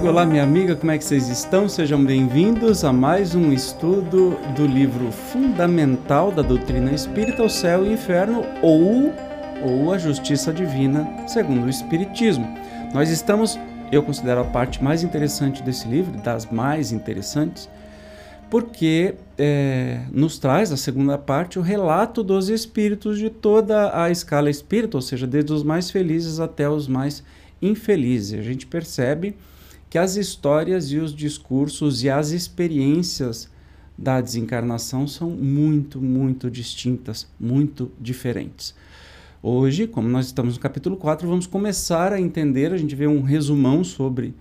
amigo, olá minha amiga, como é que vocês estão? Sejam bem-vindos a mais um estudo do livro fundamental da doutrina espírita, O Céu e o Inferno ou, ou a Justiça Divina, segundo o Espiritismo. Nós estamos, eu considero a parte mais interessante desse livro, das mais interessantes, porque é, nos traz, a segunda parte, o relato dos espíritos de toda a escala espírita, ou seja, desde os mais felizes até os mais infelizes. A gente percebe que as histórias e os discursos e as experiências da desencarnação são muito, muito distintas, muito diferentes. Hoje, como nós estamos no capítulo 4, vamos começar a entender, a gente vê um resumão sobre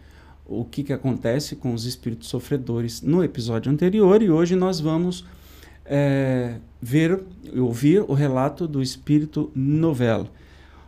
o que, que acontece com os espíritos sofredores no episódio anterior e hoje nós vamos é, ver, ouvir o relato do espírito novelo.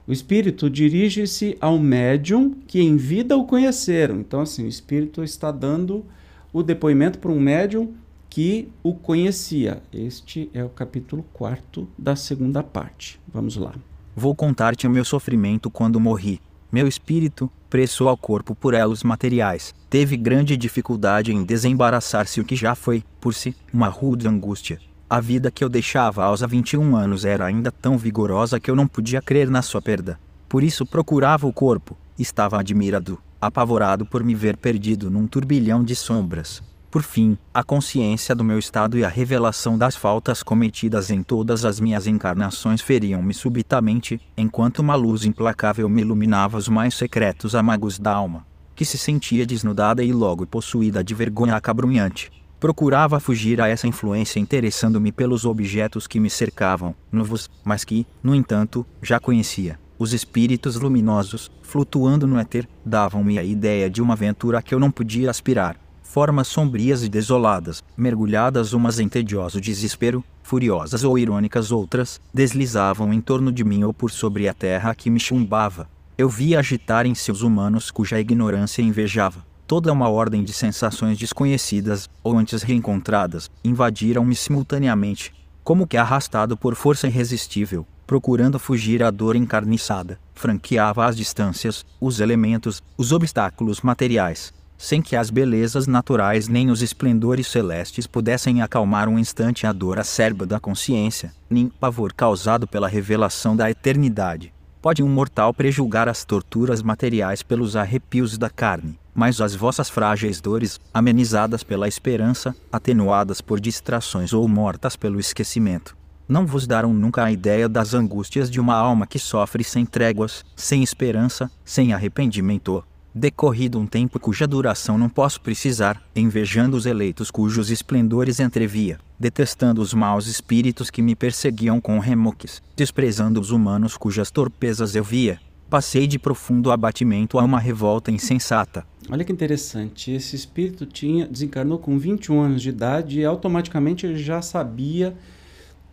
O espírito dirige-se ao médium que em vida o conheceram. Então, assim, o espírito está dando o depoimento para um médium que o conhecia. Este é o capítulo 4 da segunda parte. Vamos lá. Vou contar-te o meu sofrimento quando morri. Meu espírito, preso ao corpo por elos materiais, teve grande dificuldade em desembaraçar-se o que já foi, por si, uma rude angústia. A vida que eu deixava aos 21 anos era ainda tão vigorosa que eu não podia crer na sua perda. Por isso procurava o corpo. Estava admirado, apavorado por me ver perdido num turbilhão de sombras. Por fim, a consciência do meu estado e a revelação das faltas cometidas em todas as minhas encarnações feriam-me subitamente, enquanto uma luz implacável me iluminava os mais secretos amagos da alma, que se sentia desnudada e logo possuída de vergonha acabrunhante. Procurava fugir a essa influência interessando-me pelos objetos que me cercavam, novos, mas que, no entanto, já conhecia. Os espíritos luminosos, flutuando no éter, davam-me a ideia de uma aventura que eu não podia aspirar. Formas sombrias e desoladas, mergulhadas umas em tedioso desespero, furiosas ou irônicas outras, deslizavam em torno de mim ou por sobre a terra que me chumbava. Eu via agitar em seus humanos cuja ignorância invejava toda uma ordem de sensações desconhecidas, ou antes reencontradas, invadiram-me simultaneamente, como que arrastado por força irresistível, procurando fugir à dor encarniçada, franqueava as distâncias, os elementos, os obstáculos materiais, sem que as belezas naturais nem os esplendores celestes pudessem acalmar um instante a dor acerba da consciência, nem pavor causado pela revelação da eternidade. Pode um mortal prejulgar as torturas materiais pelos arrepios da carne, mas as vossas frágeis dores, amenizadas pela esperança, atenuadas por distrações ou mortas pelo esquecimento, não vos darão nunca a ideia das angústias de uma alma que sofre sem tréguas, sem esperança, sem arrependimento. Decorrido um tempo cuja duração não posso precisar, invejando os eleitos cujos esplendores entrevia, detestando os maus espíritos que me perseguiam com remoques, desprezando os humanos cujas torpezas eu via, passei de profundo abatimento a uma revolta insensata. Olha que interessante, esse espírito tinha desencarnou com 21 anos de idade e automaticamente ele já sabia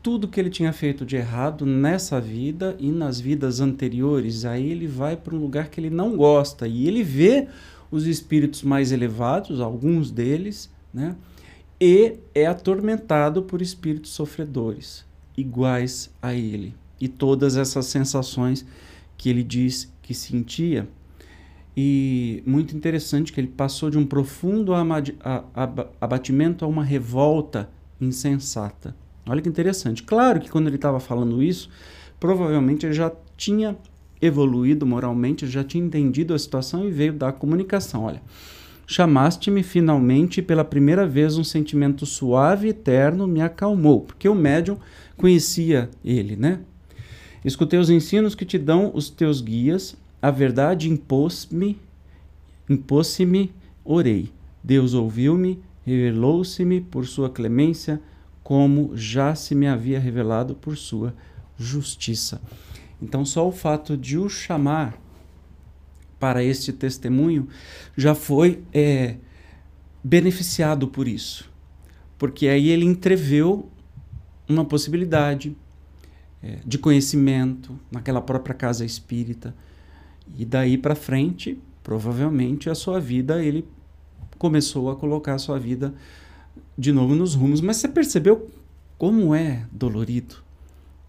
tudo que ele tinha feito de errado nessa vida e nas vidas anteriores. Aí ele vai para um lugar que ele não gosta e ele vê os espíritos mais elevados, alguns deles, né? E é atormentado por espíritos sofredores, iguais a ele. E todas essas sensações que ele diz que sentia. E muito interessante que ele passou de um profundo abatimento a uma revolta insensata. Olha que interessante. Claro que quando ele estava falando isso, provavelmente ele já tinha evoluído moralmente, já tinha entendido a situação e veio dar a comunicação. Olha, chamaste-me finalmente pela primeira vez um sentimento suave e eterno me acalmou, porque o médium conhecia ele, né? Escutei os ensinos que te dão os teus guias, a verdade impôs-me, impôs-me, orei. Deus ouviu-me, revelou-se-me por sua clemência, como já se me havia revelado por sua justiça. Então, só o fato de o chamar para este testemunho já foi é, beneficiado por isso, porque aí ele entreveu uma possibilidade é, de conhecimento naquela própria casa espírita. E daí para frente, provavelmente a sua vida, ele começou a colocar a sua vida de novo nos rumos. Mas você percebeu como é dolorido?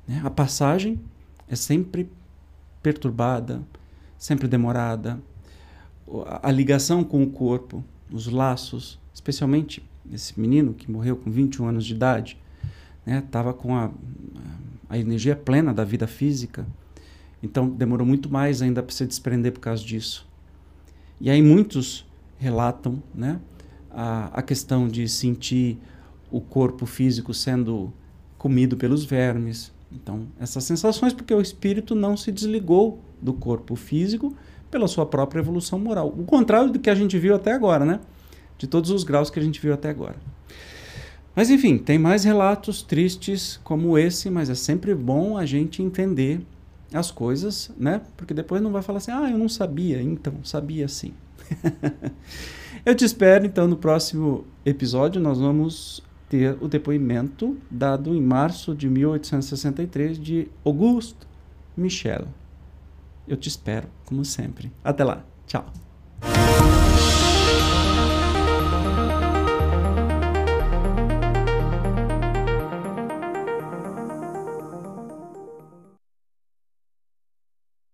Né? A passagem é sempre perturbada, sempre demorada. a ligação com o corpo, os laços, especialmente esse menino que morreu com 21 anos de idade, estava né, com a, a energia plena da vida física, então demorou muito mais ainda para se desprender por causa disso. E aí muitos relatam né, a, a questão de sentir o corpo físico sendo comido pelos vermes. Então, essas sensações, porque o espírito não se desligou do corpo físico pela sua própria evolução moral. O contrário do que a gente viu até agora, né? De todos os graus que a gente viu até agora. Mas enfim, tem mais relatos tristes como esse, mas é sempre bom a gente entender as coisas, né? Porque depois não vai falar assim, ah, eu não sabia, então, sabia sim. eu te espero, então, no próximo episódio. Nós vamos ter o depoimento dado em março de 1863 de Auguste Michel. Eu te espero, como sempre. Até lá. Tchau.